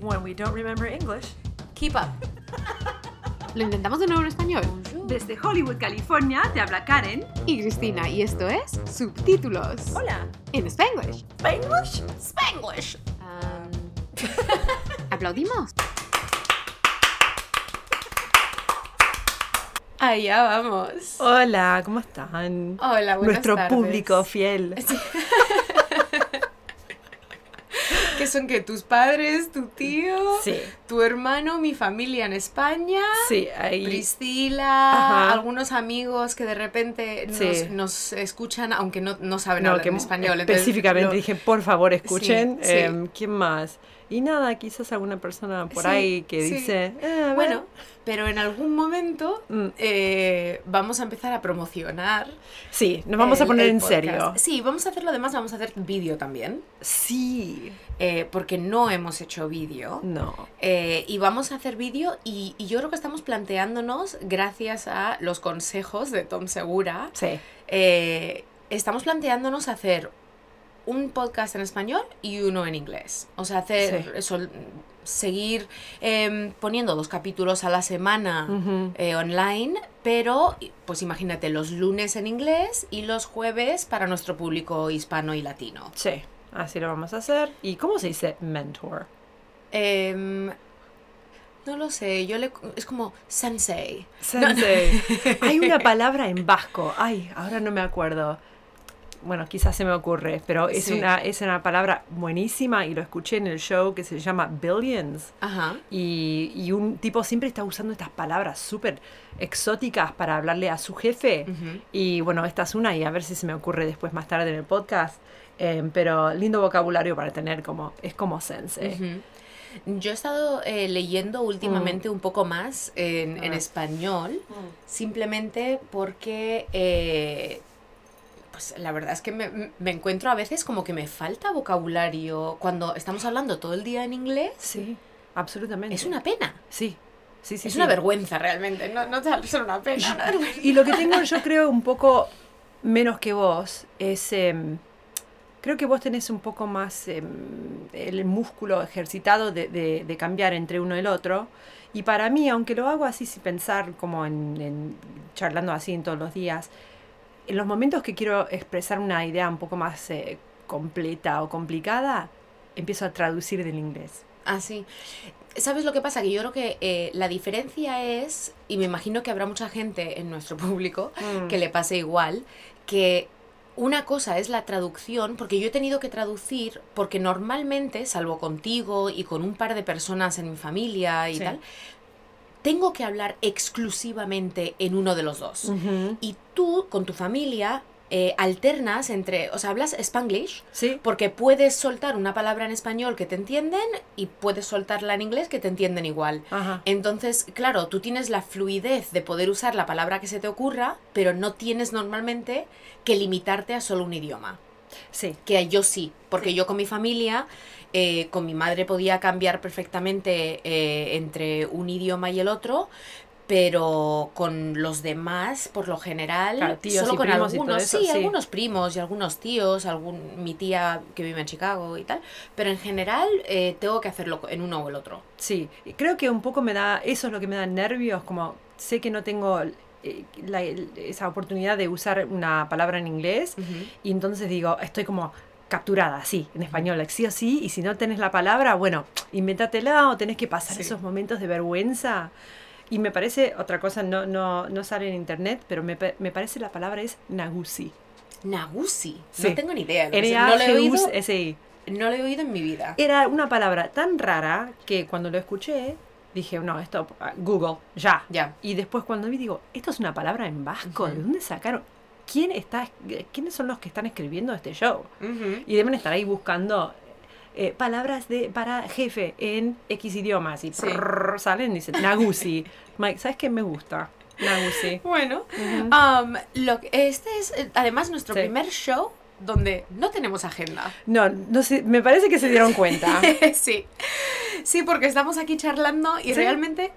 When we don't remember English, Keep up. Lo intentamos de nuevo en español. Desde Hollywood, California, te habla Karen. Y Cristina, y esto es Subtítulos. hola, En Spanglish. Spanglish. Spanglish. ¿Aplaudimos? Allá vamos. Hola, ¿cómo están? Hola, buenas Nuestro tardes. público fiel. ¿Qué son que tus padres, tu tío, Sí, tu hermano, mi familia en España? sí, ahí. Priscila, Ajá. algunos amigos que de repente nos, Sí. nos escuchan, aunque no, no saben No, hablar que en español. entonces específicamente dije, por favor, escuchen. Em, ¿Quién más? Y nada, quizás alguna persona por Sí, ahí que sí. dice, "Eh, a ver". Bueno, pero en algún momento Mm. eh, vamos a empezar a promocionar. sí, nos vamos a poner en podcast. serio. Sí, vamos a hacerlo además, vamos a hacer vídeo también, Sí, eh, porque no hemos hecho vídeo. no. Y vamos a hacer vídeo y, y yo creo que estamos planteándonos, gracias a los consejos de Tom Segura, Sí, estamos planteándonos hacer un podcast en español y uno en inglés. O sea, hacer Sí. eso, seguir em, poniendo dos capítulos a la semana eh, online, pero pues imagínate los lunes en inglés y los jueves para nuestro público hispano y latino. sí, así lo vamos a hacer. ¿Y cómo se dice mentor? Em, no lo sé, yo le... Es como sensei. Sensei. Hay una palabra en vasco. Ay, ahora no me acuerdo. Bueno, quizás se me ocurre, pero es, Sí. una, es una palabra buenísima y lo escuché en el show que se llama Billions. Ajá. Y, y un tipo siempre está usando estas palabras súper exóticas para hablarle a su jefe. Y bueno, esta es una y a ver si se me ocurre después más tarde en el podcast. Eh, pero lindo vocabulario para tener como, es como sensei. Ujú. Yo he estado eh, leyendo últimamente un poco más en, en español, simplemente porque, eh, pues la verdad es que me, me encuentro a veces como que me falta vocabulario cuando estamos hablando todo el día en inglés. Sí, absolutamente. Es una pena. Sí, sí, sí. es sí. una vergüenza realmente, no, no es una pena. una vergüenza. Y lo que tengo yo creo un poco menos que vos es, em, creo que vos tenés un poco más em, el músculo ejercitado de, de- de cambiar entre uno y el otro. Y para mí, aunque lo hago así sin pensar, como en, en- charlando así en todos los días, en los momentos que quiero expresar una idea un poco más eh, completa o complicada, empiezo a traducir del inglés. Ah, sí. ¿Sabes lo que pasa? Que yo creo que eh, la diferencia es, y me imagino que habrá mucha gente en nuestro público que le pase igual, que una cosa es la traducción, porque yo he tenido que traducir, porque normalmente, salvo contigo y con un par de personas en mi familia y Sí. tal, tengo que hablar exclusivamente en uno de los dos. Y tú, con tu familia, eh, alternas entre, o sea, hablas spanglish, Sí, porque puedes soltar una palabra en español que te entienden y puedes soltarla en inglés que te entienden igual. ajá. Entonces, claro, tú tienes la fluidez de poder usar la palabra que se te ocurra, pero no tienes normalmente que limitarte a solo un idioma. Sí, Que yo sí, porque yo con mi familia, eh, con mi madre podía cambiar perfectamente eh, entre un idioma y el otro, pero con los demás, por lo general, Claro, tíos solo y con algunos, eso, sí, sí. algunos primos y algunos tíos, algún, mi tía que vive en Chicago y tal, pero en general eh, tengo que hacerlo en uno o el otro. Sí, creo que un poco me da, eso es lo que me da nervios, como sé que no tengo eh, la- esa oportunidad de usar una palabra en inglés y entonces digo, estoy como capturada, sí, en español, like, sí o sí, y si no tenés la palabra, bueno, invéntatela o tenés que pasar Sí. esos momentos de vergüenza. Y me parece, otra cosa, no, no, no sale en internet, pero me, me parece la palabra es nagusi. Nagusi. Sí. No tengo ni idea. que es. no, lo he oído, N-A-G-U-S-I. no lo he oído en mi vida. Era una palabra tan rara que cuando lo escuché dije, no, esto, Google, ya. Ya. Y después cuando vi digo, esto es una palabra en vasco, ¿de dónde sacaron? ¿Quién está, ¿Quiénes son los que están escribiendo este show? Ujú. Y deben estar ahí buscando eh, palabras de para jefe en X idiomas y Sí. prrr, salen y dicen, Nagusi. Mike, ¿sabes qué me gusta? Nagusi. Bueno, Ujú. um, lo, que- este es eh, además nuestro Sí. primer show donde no tenemos agenda. No, no sé, me parece que se dieron cuenta. sí. Sí, porque estamos aquí charlando y Sí. realmente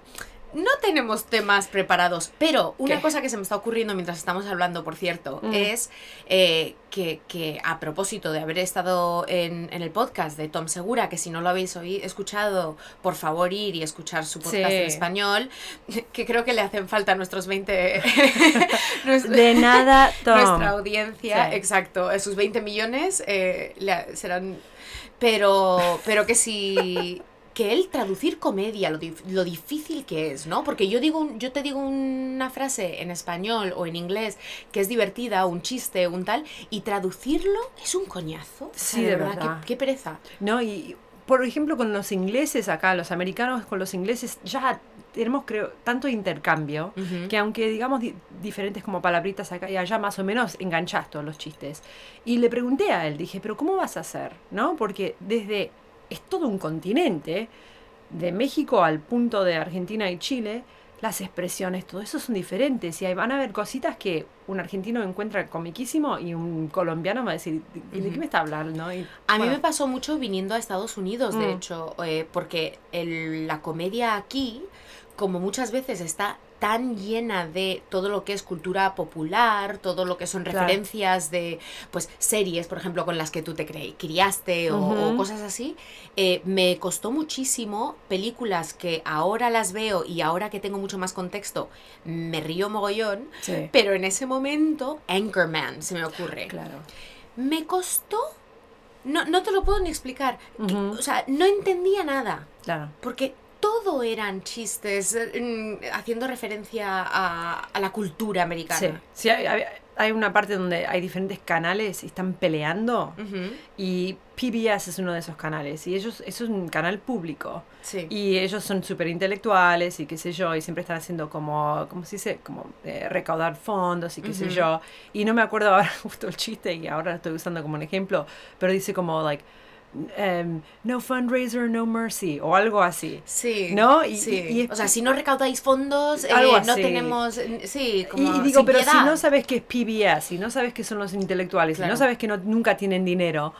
no tenemos temas preparados, pero una ¿Qué? cosa que se me está ocurriendo mientras estamos hablando, por cierto, Mm. es eh, que, que a propósito de haber estado en, en el podcast de Tom Segura, que si no lo habéis escuchado, por favor ir y escuchar su podcast Sí. en español, que creo que le hacen falta a nuestros 20... nues- De nada, Tom. nuestra audiencia, Sí. exacto, esos 20 millones eh, le- serán... Pero, pero que si... Que él traducir comedia, lo, dif- lo difícil que es, ¿no? Porque yo, digo, yo te digo una frase en español o en inglés que es divertida, un chiste, un tal, y traducirlo es un coñazo. O sea, Sí, de verdad. Qué, qué pereza. No, y por ejemplo con los ingleses acá, los americanos con los ingleses, ya tenemos creo tanto intercambio que aunque digamos di- diferentes como palabritas acá y allá más o menos enganchás todos los chistes. Y le pregunté a él, dije, pero ¿cómo vas a hacer? ¿No? Porque desde, es todo un continente, de México al punto de Argentina y Chile, las expresiones, todo eso son diferentes y ahí van a haber cositas que un argentino encuentra comiquísimo y un colombiano va a decir, ¿de, de qué me está hablando? Y, A mí me pasó mucho viniendo a Estados Unidos, de Mm. hecho, eh, porque el- la comedia aquí, como muchas veces está tan llena de todo lo que es cultura popular, todo lo que son Claro. referencias de pues series, por ejemplo, con las que tú te criaste o, cosas así, eh, me costó muchísimo películas que ahora las veo y ahora que tengo mucho más contexto, me río mogollón, sí, pero en ese momento, Anchorman se me ocurre. claro. Me costó. No, no te lo puedo ni explicar. Que-. O sea, no entendía nada. Claro. Porque todo eran chistes eh, haciendo referencia a, a la cultura Sí, americana. sí hay, hay- hay una parte donde hay diferentes canales y están peleando Ujú, y PBS es uno de esos canales y ellos, eso es un canal público Sí. y ellos son súper intelectuales y qué sé yo y siempre están haciendo como, ¿cómo se dice? Como eh, recaudar fondos y qué sé Ujú. yo y no me acuerdo ahora justo el chiste y ahora lo estoy usando como un ejemplo, pero dice como like em, no fundraiser, no mercy o algo así. Sí. ¿No? Y- sí. y- y es- o sea, si no recaudáis fondos, eh, no tenemos. Sí, como. y digo, sin pero si no sabes qué es PBS, si no sabes qué son los intelectuales, si no sabes que no, nunca tienen dinero,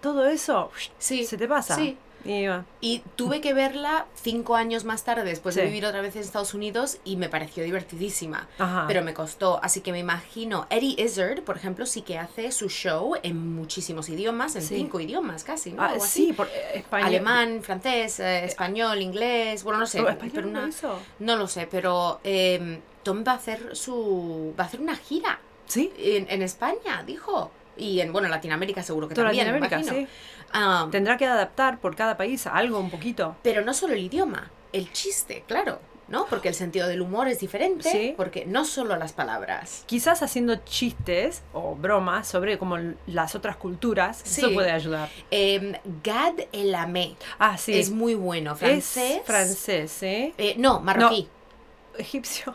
todo eso Sí. se te pasa. Sí. Y, Y tuve que verla cinco años más tarde, después de vivir otra vez en Estados Unidos, y me pareció divertidísima. ajá. Pero me costó, así que me imagino. Eddie Izzard, por ejemplo, sí que hace su show en muchísimos idiomas, en Sí. cinco idiomas casi, ¿no? Ah, así. sí, por eh, español. Alemán, francés, eh, español, inglés, bueno, no sé, ¿Pero una- no lo sé, pero eh, Tom va a hacer su, va a hacer una gira Sí, en, en España, dijo, y en bueno Latinoamérica seguro que toda también, Latinoamérica, sí. Ah, Tendrá que adaptar por cada país algo un poquito. pero no solo el idioma, el chiste, claro, ¿no? Porque el sentido del humor es diferente, Sí. porque no solo las palabras. Quizás haciendo chistes o bromas sobre como las otras culturas, eso Sí. puede ayudar. Eh, Gad El Amé Ah, sí. es muy bueno, francés. Es francés, ¿eh? Eh, no, marroquí. Egipcio.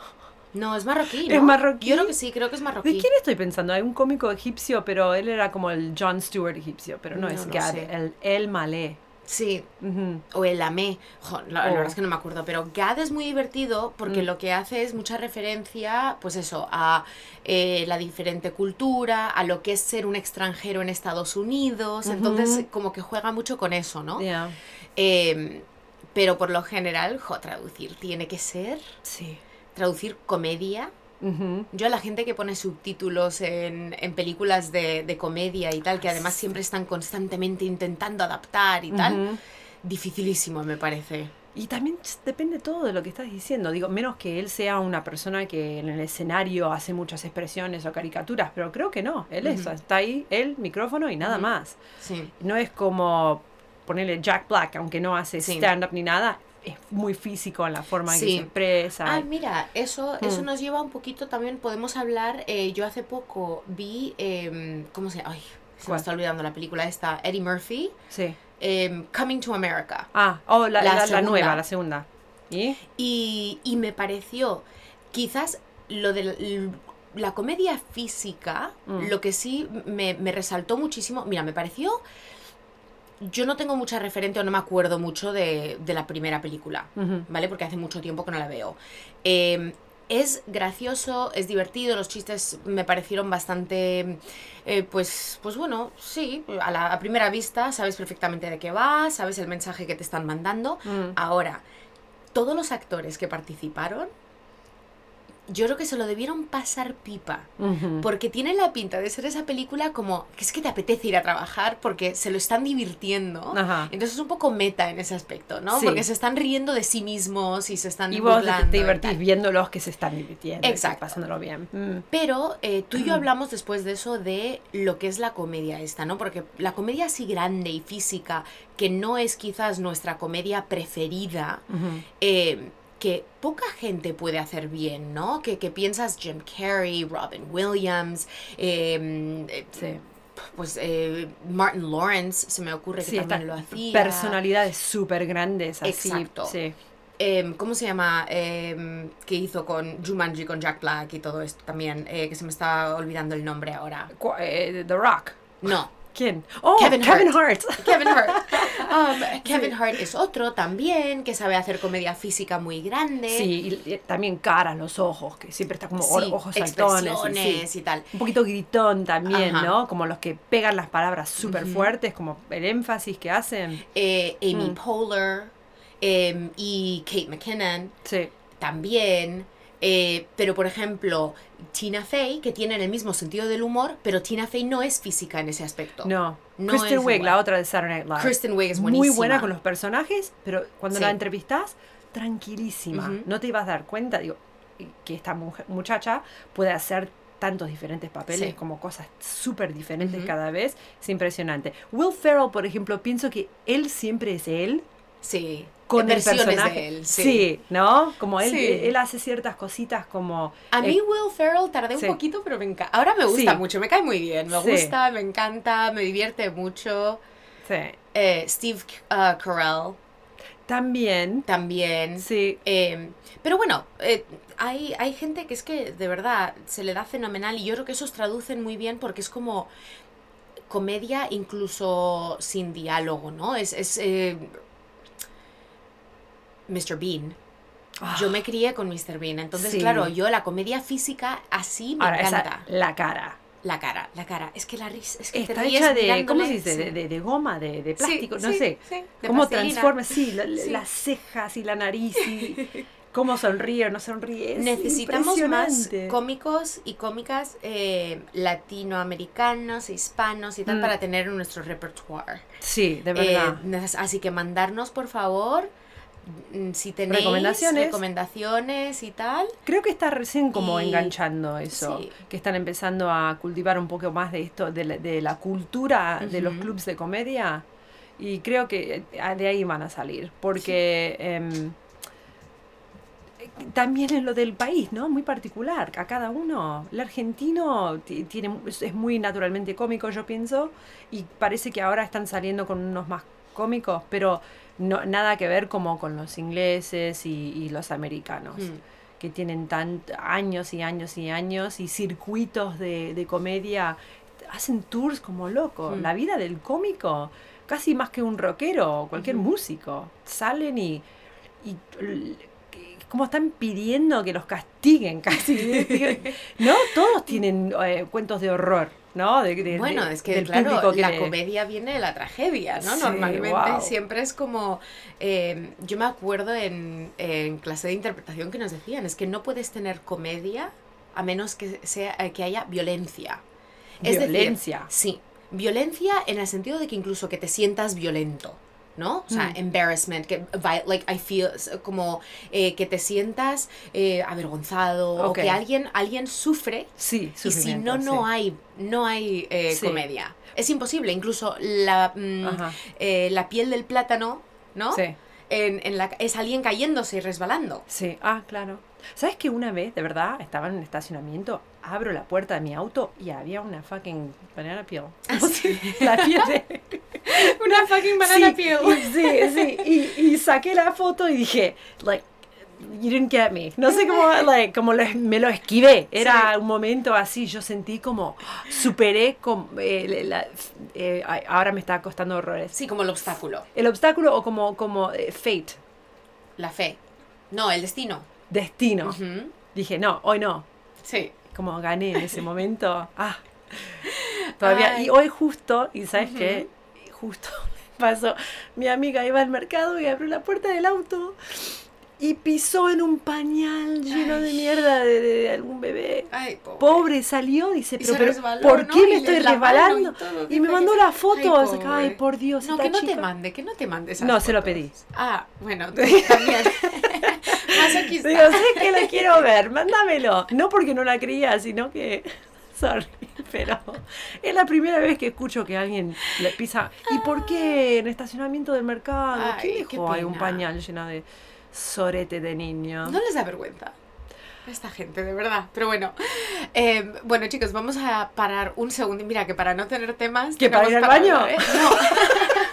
No. es marroquí, ¿no? ¿Es marroquí? Yo creo que sí, creo que es marroquí. ¿De quién estoy pensando? Hay un cómico egipcio, pero él era como el John Stewart egipcio, pero no, No es Gad, el, el malé. Sí, o el amé. Jo, la, la Oh. verdad es que no me acuerdo, pero Gad es muy divertido porque Mm. lo que hace es mucha referencia, pues eso, a eh, la diferente cultura, a lo que es ser un extranjero en Estados Unidos. Entonces, como que juega mucho con eso, ¿no? Ya. Eh, pero por lo general, jo, traducir tiene que ser Sí. Traducir comedia. Ujú. Yo a la gente que pone subtítulos en, en películas de, de comedia y tal, que además siempre están constantemente intentando adaptar y tal, Ujú. dificilísimo me parece. Y también depende todo de lo que estás diciendo. Digo, menos que él sea una persona que en el escenario hace muchas expresiones o caricaturas, pero creo que no. Él es, Ujú. está ahí, él, micrófono y nada Ujú. más. Sí. No es como ponerle Jack Black, aunque no hace Sí. stand-up ni nada, es muy físico en la forma en que se expresa. Ah, mira, eso, eso Mm. nos lleva un poquito también, podemos hablar, eh, yo hace poco vi, em, ¿cómo se llama? Ay, se me está olvidando la película esta, Eddie Murphy, Sí. em, Coming to America. Ah, oh, la, La la- nueva, la segunda. ¿Y? Y, y me pareció, quizás lo de la comedia física, Mm. lo que sí me, me resaltó muchísimo, mira, me pareció, yo no tengo mucha referente o no me acuerdo mucho de, de la primera película. ¿vale? Porque hace mucho tiempo que no la veo. Eh, es gracioso, es divertido, los chistes me parecieron bastante, eh, pues, pues bueno, sí, a, la, a primera vista sabes perfectamente de qué va, sabes el mensaje que te están mandando. Mm. Ahora, todos los actores que participaron, yo creo que se lo debieron pasar pipa. Porque tiene la pinta de ser esa película como que es que te apetece ir a trabajar porque se lo están divirtiendo. Ajá. Entonces es un poco meta en ese aspecto, ¿no? Sí. Porque se están riendo de sí mismos y se están Y vos te, divertís viéndolos que se están divirtiendo. y Exacto. Pasándolo bien. Mm. Pero eh, tú y yo hablamos después de eso de lo que es la comedia esta, ¿no? Porque la comedia así grande y física, que no es quizás nuestra comedia preferida, eh, que poca gente puede hacer bien, ¿no? Que, que piensas Jim Carrey, Robin Williams, eh, eh, Sí. pues eh, Martin Lawrence, se me ocurre que Sí, también lo hacía. personalidades súper grandes así. Exacto. Sí. Eh, ¿Cómo se llama? Eh, que hizo con Jumanji, con Jack Black y todo esto también, eh, que se me está olvidando el nombre ahora. Eh, The Rock. No, ¿Quién? Oh, Kevin Kevin, Hart. Kevin Hart. Um, Kevin Hart es otro también que sabe hacer comedia física muy grande. Sí, y, y también caras, los ojos, que siempre está como Sí, ojos saltones. y sí. y tal. Un poquito gritón también, Ajá. ¿no? Como los que pegan las palabras súper fuertes, como el énfasis que hacen. Eh, Amy Mm. Poehler em, y Kate McKinnon Sí. también. Eh, pero, por ejemplo, Tina Fey, que tienen el mismo sentido del humor, pero Tina Fey no es física en ese aspecto. No. No Kristen Wiig, la otra de Saturday Night Live. Kristen Wiig es Muy buenísima. buena con los personajes, pero cuando Sí. la entrevistas, tranquilísima. Ujú. No te ibas a dar cuenta, digo, que esta mujer- muchacha puede hacer tantos diferentes papeles, Sí. como cosas súper diferentes Ujú. cada vez. Es impresionante. Will Ferrell, por ejemplo, pienso que él siempre es él Sí. con el personaje. de él. sí. Sí. ¿no? Como él, Sí. él hace ciertas cositas como... A mí eh, Will Ferrell tardé un poquito, pero me encanta. Ahora me gusta mucho, me cae muy bien. Me gusta, me encanta, me divierte mucho. sí. Eh, Steve uh, Carell También, también. sí. Eh, pero bueno, eh, hay, hay gente que es que de verdad se le da fenomenal y yo creo que esos traducen muy bien porque es como comedia incluso sin diálogo, ¿no? Es, es eh, Mr. Bean. Yo me crié con Mr. Bean, entonces Ah. Sí. claro, yo la comedia física así me Ahora, esa- encanta. la cara. La cara, la cara. Es que la risa, es que Está hecha de, ¿cómo se dice? sí. De, de- de goma, de, de Sí, plástico, no sí, sé. cómo transforma, sí, la- las cejas y la nariz y cómo sonríe o no sonríe. es Necesitamos más cómicos y cómicas eh, latinoamericanos, hispanos y tal Mm. para tener en nuestro repertoire. Sí, de Eh, verdad. neces- así que mandarnos, por favor, si tenéis Recomendaciones. recomendaciones y tal. Creo que está recién como y- enganchando eso, sí. que están empezando a cultivar un poco más de esto, de la, de la cultura de los clubs de comedia. Y creo que eh, de ahí van a salir, porque em, también es lo del país, ¿no? Muy particular a cada uno. El argentino ti- tiene, es es muy naturalmente cómico, yo pienso, y parece que ahora están saliendo con unos más cómicos, pero no, nada que ver como con los ingleses y, y los americanos Mm. que tienen tan, años y años y años y circuitos de, de comedia, hacen tours como locos. Mm. La vida del cómico, casi más que un rockero o cualquier músico, salen y, y como están pidiendo que los castiguen casi. ¿No? Todos tienen eh, cuentos de horror, ¿no? De- de- Bueno, es que claro, que la comedia viene de la tragedia, ¿no? Sí, Normalmente wow. siempre es como, eh, yo me acuerdo en, en clase de interpretación que nos decían, es que no puedes tener comedia a menos que sea eh, que haya violencia. Es decir, Violencia. sí, violencia en el sentido de que incluso que te sientas violento. ¿No? O sea, Mm. embarrassment, que, like, I feel, como eh, que te sientas eh, avergonzado o que alguien, alguien sufre Sí, y si no, no hay, no hay eh, Sí. comedia. Es imposible. Incluso la, mm, eh, la piel del plátano, ¿no? Sí. En, en la, es alguien cayéndose y resbalando. Sí, ah, claro. ¿Sabes que una vez, de verdad, estaba en un estacionamiento, abro la puerta de mi auto y había una fucking banana peel? Ah, sí. la piel de... Una fucking sí, y- sí, sí, y, y saqué la foto y dije, like, you didn't get me. No sé cómo, like, como lo- me lo esquivé. Era Sí. un momento así, yo sentí como, superé, con, eh, la- eh, ahora me está costando horrores. Sí, como el obstáculo. El obstáculo o como, como eh, fate, La fe. No, el destino. destino. Dije, no, hoy no. Sí. como gané en ese momento. Ah, todavía. Ay. Y hoy justo, y sabes qué, justo pasó, mi amiga iba al mercado y abrió la puerta del auto y pisó en un pañal lleno de mierda de, de- de algún bebé. Ay, pobre. Pobre, salió, dice, Y pero, se pero, resbaló, ¿por ¿no? qué me estoy y resbalando? Y, me mandó que- la foto, Ay, Ay, por Dios, No, que no te mande, que no te mande esas No, se lo pedí. Ah, bueno, también. Masoquista. Digo, sé que la quiero ver, mándamelo. No porque no la creía, sino que. Sorry, pero es la primera vez que escucho que alguien le pisa. ¿Y por qué en estacionamiento del mercado? Ay, ¿Quién qué dejó ahí un pañal lleno de sorete de niño? No les da vergüenza. Esta gente, de verdad. Pero bueno. Eh, bueno, chicos, vamos a parar un segundo. Mira, que para no tener temas. ¿Que para ir al baño? ¿eh? No.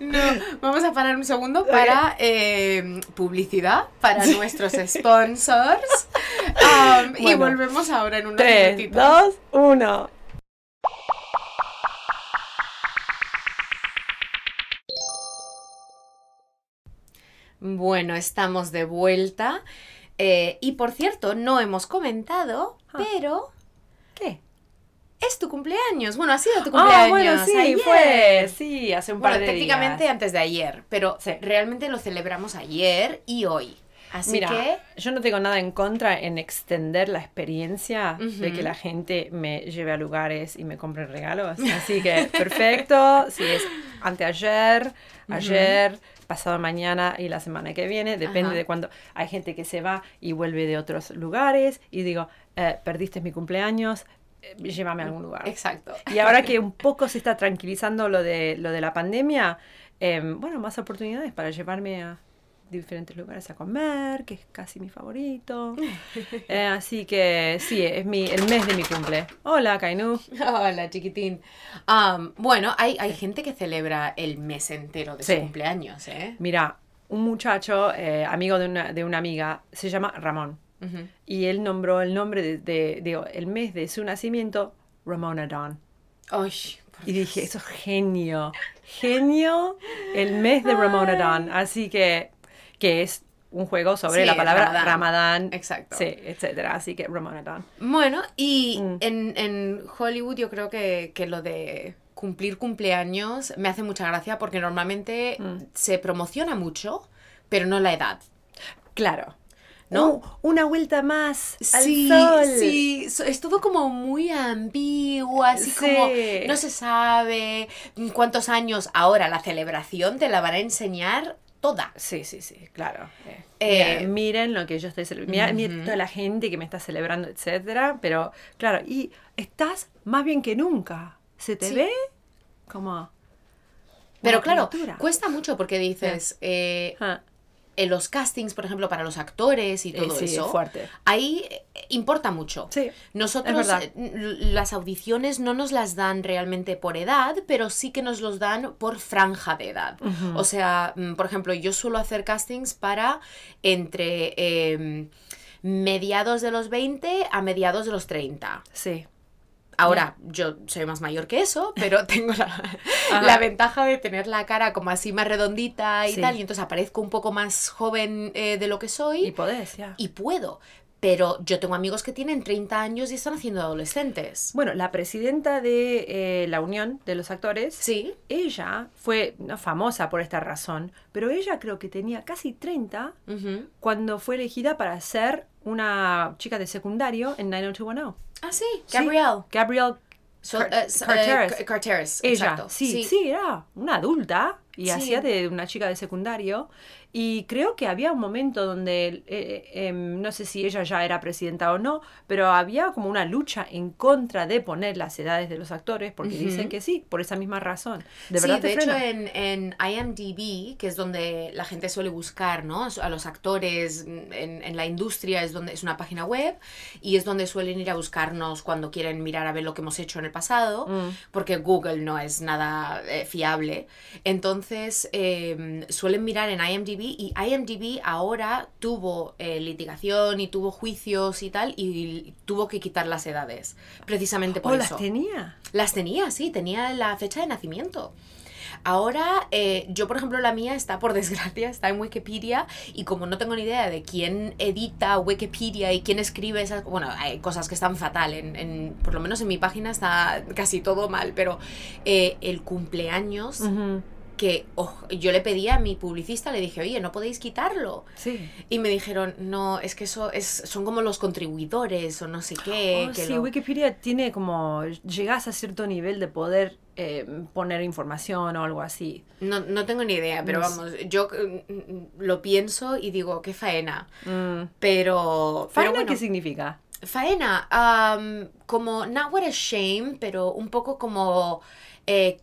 No, vamos a parar un segundo para eh, publicidad, para nuestros sponsors. Um, Y volvemos ahora en unos Tres, minutitos. dos, uno. Bueno, estamos de vuelta. Eh, y por cierto, no hemos comentado, Ah. pero ¿Qué? es tu cumpleaños. Bueno, ha sido tu Ah, cumpleaños. bueno, sí, ayer. fue. Sí, hace un par de técnicamente días. antes de ayer, pero Sí. realmente lo celebramos ayer y hoy. Así Mira, que yo no tengo nada en contra en extender la experiencia de que la gente me lleve a lugares y me compre regalos. Así que perfecto, si es anteayer, ayer, pasado mañana y la semana que viene, depende Ajá. de cuando hay gente que se va y vuelve de otros lugares y digo, eh, perdiste mi cumpleaños, eh, llévame a algún lugar. exacto. Y ahora que un poco se está tranquilizando lo de, lo de la pandemia, em, bueno, más oportunidades para llevarme a diferentes lugares a comer, que es casi mi favorito. Eh, así que sí, es mi, el mes de mi cumple. Hola, Kainu. Hola, chiquitín. Bueno, hay, hay gente que celebra el mes entero de Sí. su cumpleaños, ¿eh? Mira, un muchacho, eh, amigo de una, de una amiga, se llama Ramón. Y él nombró el nombre de, de- el mes de su nacimiento, Ramona Dawn. Ay, Y dije, eso es genio, genio el mes de Ramona Dawn. Así que, que es un juego sobre Sí, la palabra Ramadán. Ramadán, Exacto. sí, etcétera. Así que Ramona Dawn. Bueno, y Mm. en, en Hollywood yo creo que, que lo de cumplir cumpleaños me hace mucha gracia porque normalmente Mm. se promociona mucho, pero no la edad. Claro. ¿No? Uh, una vuelta más al Sí, sol. sí, es todo como muy ambiguo, así Sí. como no se sabe cuántos años ahora la celebración te la van a enseñar toda. Sí, sí, sí, claro. Eh, Eh, miren lo que yo estoy celebrando. Mira, mira Ujú. toda la gente que me está celebrando, etcétera. Pero, claro, y estás más bien que nunca. ¿Se te Sí. ve? Como. Pero claro, criatura. cuesta mucho porque dices, eh, Ah, en los castings, por ejemplo, para los actores y eh, todo sí, es eso, fuerte. ahí eh, importa mucho. Sí. Nosotros eh, las audiciones no nos las dan realmente por edad, pero sí que nos los dan por franja de edad. O sea, mm, por ejemplo, yo suelo hacer castings para entre em, mediados de los 20 a mediados de los 30. Sí. Ahora, yo soy más mayor que eso, pero tengo la, ventaja de tener la cara como así más redondita y Sí. tal, y entonces aparezco un poco más joven eh, de lo que soy Y podés, ya. y puedo. Pero yo tengo amigos que tienen 30 años y están haciendo adolescentes. Bueno, la presidenta de eh, la Unión de los Actores, Sí. ella fue no, famosa por esta razón, pero ella creo que tenía casi 30 Ujú. cuando fue elegida para ser una chica de secundario en 90210. Ah, sí. Sí. Gabrielle. Gabrielle So- Car- eh, eh, Carteres. Car- Carteres, Ella, exacto. sí, sí, era una adulta y Sí. hacía de una chica de secundario. Y creo que había un momento donde, eh, em, no sé si ella ya era presidenta o no, pero había como una lucha en contra de poner las edades de los actores, porque Ujú. dicen que sí, por esa misma razón. De sí, verdad de te hecho frena. en, en IMDb, que es donde la gente suele buscar ¿no? a los actores en, en la industria, es donde es una página web y es donde suelen ir a buscarnos cuando quieren mirar a ver lo que hemos hecho en el pasado, Mm. porque Google no es nada eh, fiable. Entonces eh, suelen mirar en IMDb y IMDb ahora tuvo eh, litigación y tuvo juicios y tal y tuvo que quitar las edades, precisamente por ¿O eso. las tenía? Las tenía, sí, tenía la fecha de nacimiento. Ahora, eh, yo por ejemplo, la mía está, por desgracia, está en Wikipedia y como no tengo ni idea de quién edita Wikipedia y quién escribe esas... Bueno, hay cosas que están fatal, en, en- por lo menos en mi página está casi todo mal, pero eh, el cumpleaños. Que oh, yo le pedí a mi publicista, le dije, oye, no podéis quitarlo. Sí. Y me dijeron, no, es que eso es, son como los contribuidores o no sé qué. Oh, que sí, lo- Wikipedia tiene como, llegas a cierto nivel de poder eh, poner información o algo así. No, no tengo ni idea, pero No sé. vamos, yo mm, lo pienso y digo, qué faena. Mm. Pero, pero ¿Faena bueno, qué significa? faena, como, not what a shame, pero un poco como, eh,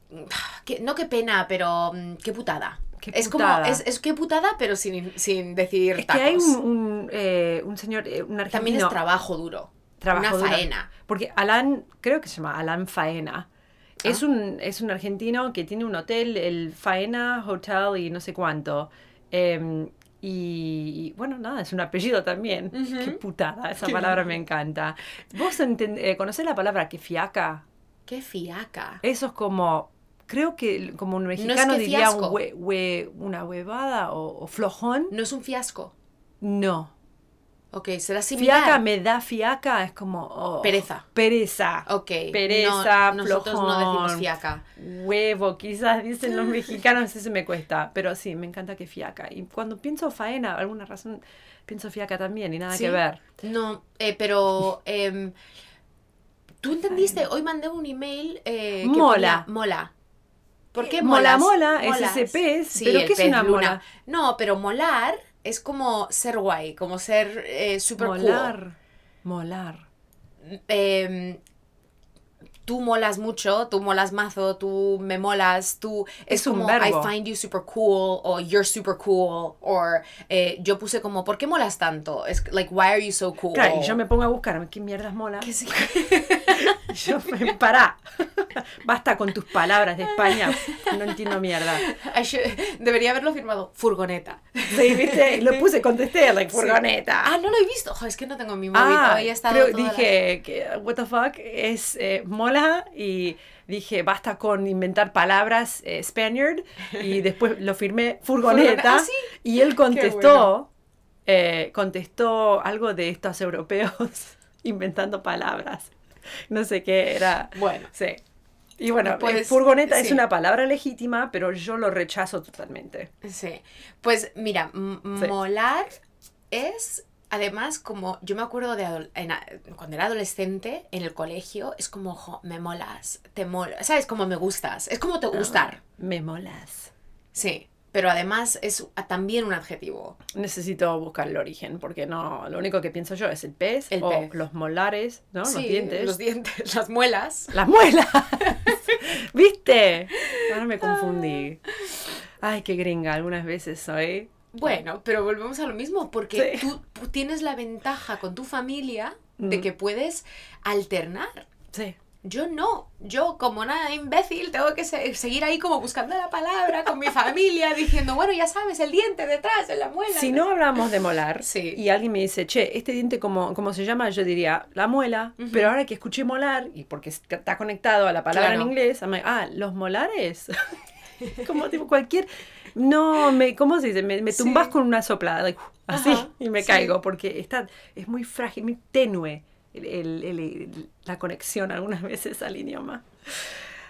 que- no qué pena, pero mm, qué putada. Qué Es putada. como, es, es qué putada, pero sin, sin decir Es que hay un, un, eh, un señor, eh, un argentino. También es trabajo duro. Trabajo una duro. faena. Porque Alan, creo que se llama Alan Faena. Es, Ah. un, es un argentino que tiene un hotel, el Faena Hotel y no sé cuánto. Em, y, y, bueno, nada, es un apellido también. Qué putada, esa palabra me encanta. ¿Vos eh, conocés la palabra que fiaca? Qué fiaca. Eso es como, creo que como un es mexicano que diría un fiasco. hue- hue- una huevada o, o flojón. No es un fiasco. No. Ok, será similar. Fiaca me da fiaca, es como... oh, Pereza. Pereza. Ok. Pereza, no, nosotros no decimos flojón. fiaca. Huevo, quizás dicen los mexicanos, eso me cuesta. Pero sí, me encanta que fiaca. Y cuando pienso faena, por alguna razón, pienso fiaca también y nada ¿Sí? que ver. No, eh, pero em, tú entendiste, hoy mandé un email eh, que Mola. ponía mola. ¿Por qué Mola, molas? mola, es ese pez, Sí, pero ¿qué es una luna. mola? No, pero molar es como ser guay, como ser eh, super Molar. Molar. cool. Em, tú molas mucho, tú molas mazo, tú me molas, tú es, Es un verbo. I find you super cool o you're super cool o yo puse como ¿por qué molas tanto? Es like why are you so cool? Claro, y yo me pongo a buscar, ¿qué mierdas mola? ¿Qué sí? Yo, pará. Basta con tus palabras de España. No entiendo mierda. Debería haberlo firmado furgoneta. Sí, ¿viste? Lo puse, contesté, like, furgoneta. Ah, no lo he visto. Ojo, es que no tengo mi móvil. Ah, Hoy he estado creo, toda la- dije que what the fuck es eh, mola y dije basta con inventar palabras eh, Spaniard y después lo firmé furgoneta Furgone- ah, sí. y él contestó bueno. eh, contestó algo de estos europeos inventando palabras no sé qué era Bueno. sí y bueno Pues, eh, furgoneta es una palabra legítima pero yo lo rechazo totalmente Sí. Pues mira, Sí. molar es. Además, como yo me acuerdo de en cuando era adolescente en el colegio, es como, "Jo, me molas, te molas, ¿sabes? Como me gustas, es como te gustar. me molas Sí, pero además es también un adjetivo. Necesito buscar el origen, porque no, lo único que pienso yo es el pez El o pez. los molares, ¿no? Sí, los dientes. Los dientes, las muelas. Las muelas. ¿Viste? Ahora me confundí. Ay, qué gringa, algunas veces soy. Bueno, pero volvemos a lo mismo, porque Sí. tú tú tienes la ventaja con tu familia de Mm. que puedes alternar. Sí. Yo no, yo como nada imbécil tengo que se- seguir ahí como buscando la palabra con mi familia, diciendo, bueno, ya sabes, el diente detrás, en la muela. Si no hablamos de molar Sí. y alguien me dice, che, este diente, ¿cómo, cómo se llama? Yo diría, la muela. Pero ahora que escuché molar, y porque está conectado a la palabra Claro. en inglés, I'm like, ah, los molares. como tipo cualquier. No, me, ¿cómo se dice? Me, me Sí. tumbas con una soplada, like, así, Ajá, y me sí. caigo, porque está, es muy frágil, muy tenue el- el- el- la conexión algunas veces al idioma.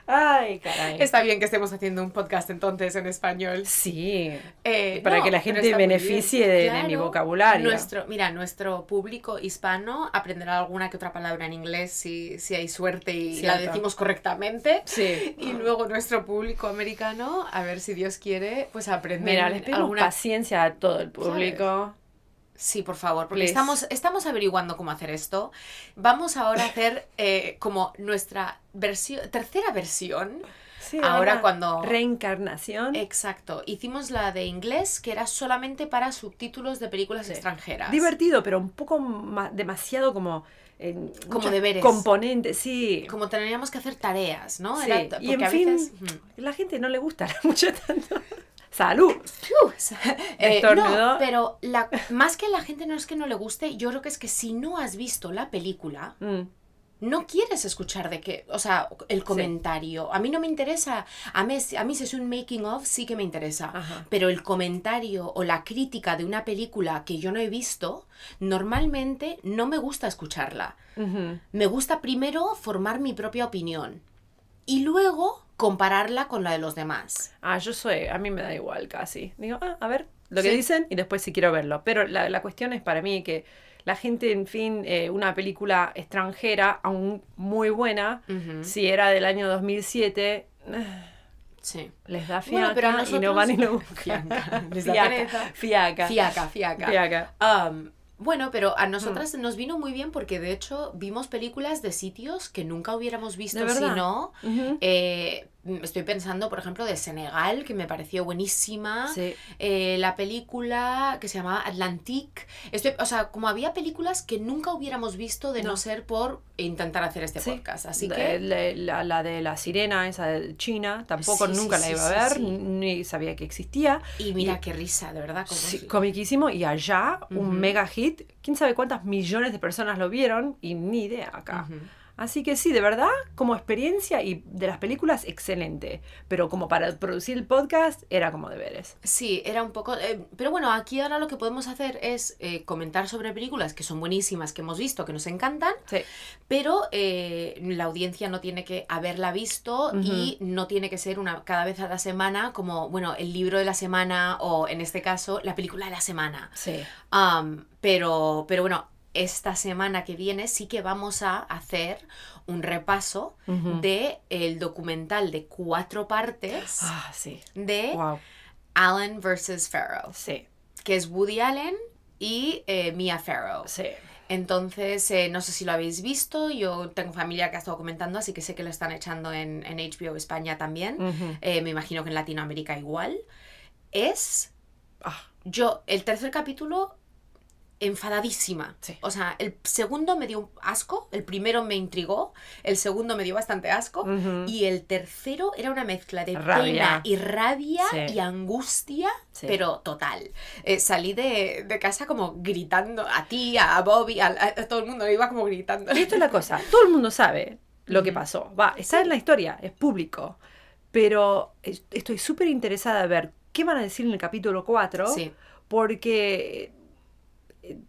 Ay, caray. Está bien que estemos haciendo un podcast entonces en español. Sí, Eh, Para no, que la gente beneficie de- de mi vocabulario. Nuestro, mira, nuestro público hispano aprenderá alguna que otra palabra en inglés si, si hay suerte y la decimos correctamente. sí. Y luego nuestro público americano, a ver si Dios quiere, pues aprender Mira, les pedimos alguna... paciencia a todo el público. Sí, por favor, porque Please. estamos, estamos averiguando cómo hacer esto. Vamos ahora a hacer eh, como nuestra versión, tercera versión. Sí, Ahora cuando- Reencarnación. Exacto. Hicimos la de inglés, que era solamente para subtítulos de películas Sí. extranjeras. Divertido, pero un poco ma- demasiado como... eh, Como deberes. Componentes, sí. Como teníamos que hacer tareas, ¿no? Sí, Era- y porque en a fin- veces, ujú. La gente no le gusta mucho tanto. ¡Salud! Eh, no, pero la, más que la gente no es que no le guste, yo creo que es que si no has visto la película, Mm, no quieres escuchar de qué, o sea, el comentario. A mí no me interesa, a mí, a mí si es un making of sí que me interesa, Ajá. pero el comentario o la crítica de una película que yo no he visto, normalmente no me gusta escucharla. Me gusta primero formar mi propia opinión y luego compararla con la de los demás. Ah, yo soy, a mí me da igual casi. Digo, ah, a ver lo que Sí. dicen y después si quiero verlo. Pero la, la cuestión es para mí que la gente, en fin, eh, una película extranjera, aún muy buena, si era del año 2007, eh, Sí. les da Bueno, fiaca pero y no van y lo buscan. Fiaca, les da Fiaca, fiaca. Fiaca, fiaca. Fiaca. Am, bueno, pero a nosotras nos vino muy bien porque de hecho vimos películas de sitios que nunca hubiéramos visto ¿De si no. Eh, estoy pensando, por ejemplo, de Senegal, que me pareció buenísima. Sí. Eh, la película que se llamaba Atlantique. Estoy, o sea, como había películas que nunca hubiéramos visto de no, No. ser por intentar hacer este Sí. podcast. Así que. la, la- la de la sirena, esa de China, tampoco Sí, nunca la iba a ver, ni sabía que existía. Y mira y- qué risa, de verdad. comiquísimo. Y allá, Ujú. un mega hit. ¿Quién sabe cuántas millones de personas lo vieron? Y ni idea acá. Ujú. Así que sí, de verdad, como experiencia y de las películas, excelente. Pero como para producir el podcast, era como deberes. Sí, era un poco... eh, pero bueno, aquí ahora lo que podemos hacer es eh, comentar sobre películas que son buenísimas, que hemos visto, que nos encantan, Sí. pero eh, la audiencia no tiene que haberla visto y no tiene que ser una cada vez a la semana como, bueno, el libro de la semana o en este caso la película de la semana. Sí. Pero, pero bueno, esta semana que viene sí que vamos a hacer un repaso Ujú. de el documental de cuatro partes Ah, sí. de Wow. Allen vs. Farrow, Sí. que es Woody Allen y eh, Mia Farrow. Sí. Entonces, eh, no sé si lo habéis visto, yo tengo familia que ha estado comentando, así que sé que lo están echando en, en HBO España también. Eh, me imagino que en Latinoamérica igual. Es, Ah, yo, el tercer capítulo, enfadadísima. Sí. O sea, el segundo me dio un asco, el primero me intrigó, el segundo me dio bastante asco. Y el tercero era una mezcla de Rabia. pena y rabia Sí. y angustia, Sí. pero total. Eh, salí de, de casa como gritando a ti, a Bobby, a, todo el mundo, iba como gritando. Y esto es la cosa, todo el mundo sabe lo que pasó. Va, está en la historia, es público. Pero es- estoy súper interesada a ver qué van a decir en el capítulo 4. Sí. Porque,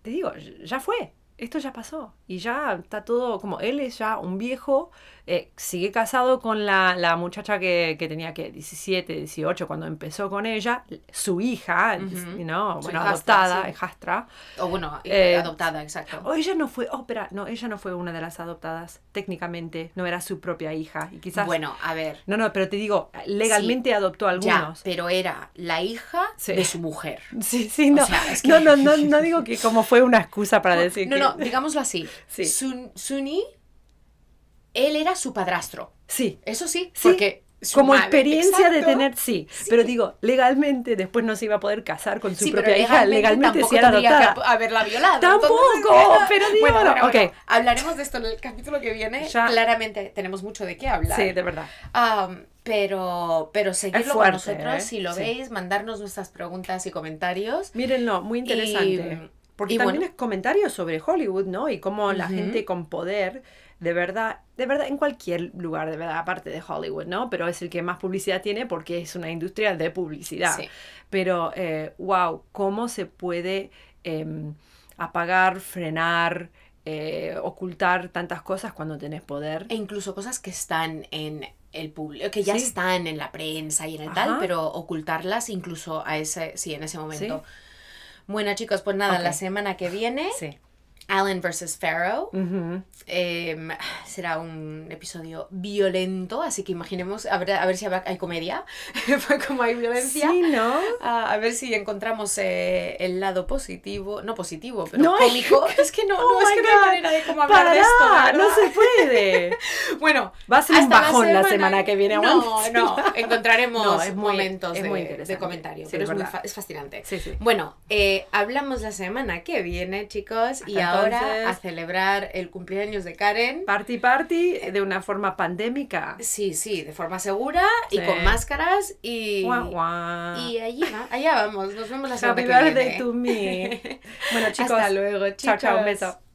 te digo, ya fue. Esto ya pasó. Y ya está todo como él es ya un viejo. Eh, sigue casado con la, la muchacha que, que tenía que 17, 18 cuando empezó con ella. Su hija. ¿no? Bueno, adoptada, sí. hijastra. O bueno, Eh, adoptada, exacto. O ella no fue, oh, espera, no, ella no fue una de las adoptadas, técnicamente, no era su propia hija. Y quizás. Bueno, a ver. No, no, pero te digo, legalmente adoptó a Ya, algunos. pero era la hija Sí. de su mujer. Sí, sí, no. sea, es que- no, no, no, no digo que como fue una excusa para decir No, que. no, digámoslo así. Sí. Sun- Suni, él era su padrastro. Sí, Eso sí, Sí, porque como madre- experiencia de tener, sí. Pero digo, legalmente después no se iba a poder casar con su Sí, propia hija, legalmente tampoco si era adoptada. que haberla violado. Tampoco, entonces- pero digo, bueno, bueno, hablaremos de esto en el capítulo que viene. Ya. Claramente tenemos mucho de qué hablar. Sí, de verdad. Pero, pero seguidlo fuerte, con nosotros ¿eh? si lo Sí. veis, mandarnos vuestras preguntas y comentarios. Mírenlo, muy interesante. Y- Porque y también bueno. es comentarios sobre Hollywood, ¿no? Y cómo la gente con poder, de verdad, de verdad, en cualquier lugar, de verdad, aparte de Hollywood, ¿no? Pero es el que más publicidad tiene porque es una industria de publicidad. Sí. Pero, eh, wow, cómo se puede em, apagar, frenar, eh, ocultar tantas cosas cuando tenés poder. E incluso cosas que están en el público, que ya Sí. están en la prensa y en el Ajá. tal, pero ocultarlas incluso a ese, sí, en ese momento. Bueno, chicos, pues nada, la semana que viene, Sí. Allen vs. Pharaoh. Ujú. em, será un episodio violento, así que imaginemos, a ver, a ver si hay comedia, como hay violencia. Sí, ¿no? A, a ver si encontramos eh, el lado positivo, no positivo, pero No hay- cómico. Es que no, Oh no, es que no hay manera de cómo hablar de esto. Pará, la no verdad. se puede. Bueno, Va a ser un hasta bajón la semana que viene, No, no, encontraremos No, es muy- momentos es de, muy de comentario, Sí, pero es es, muy verdad. fa- es fascinante. Sí, sí. Bueno, eh, hablamos la semana que viene, chicos, y Hasta ahora a celebrar el cumpleaños de Karen. Party party de una forma pandémica. Sí, sí, de forma segura y con máscaras y, Guau, guau. y allí va, allá vamos. Nos vemos la semana Happy que to me. Bueno, chicos. Hasta luego, chicos. Chao, chao, un beso.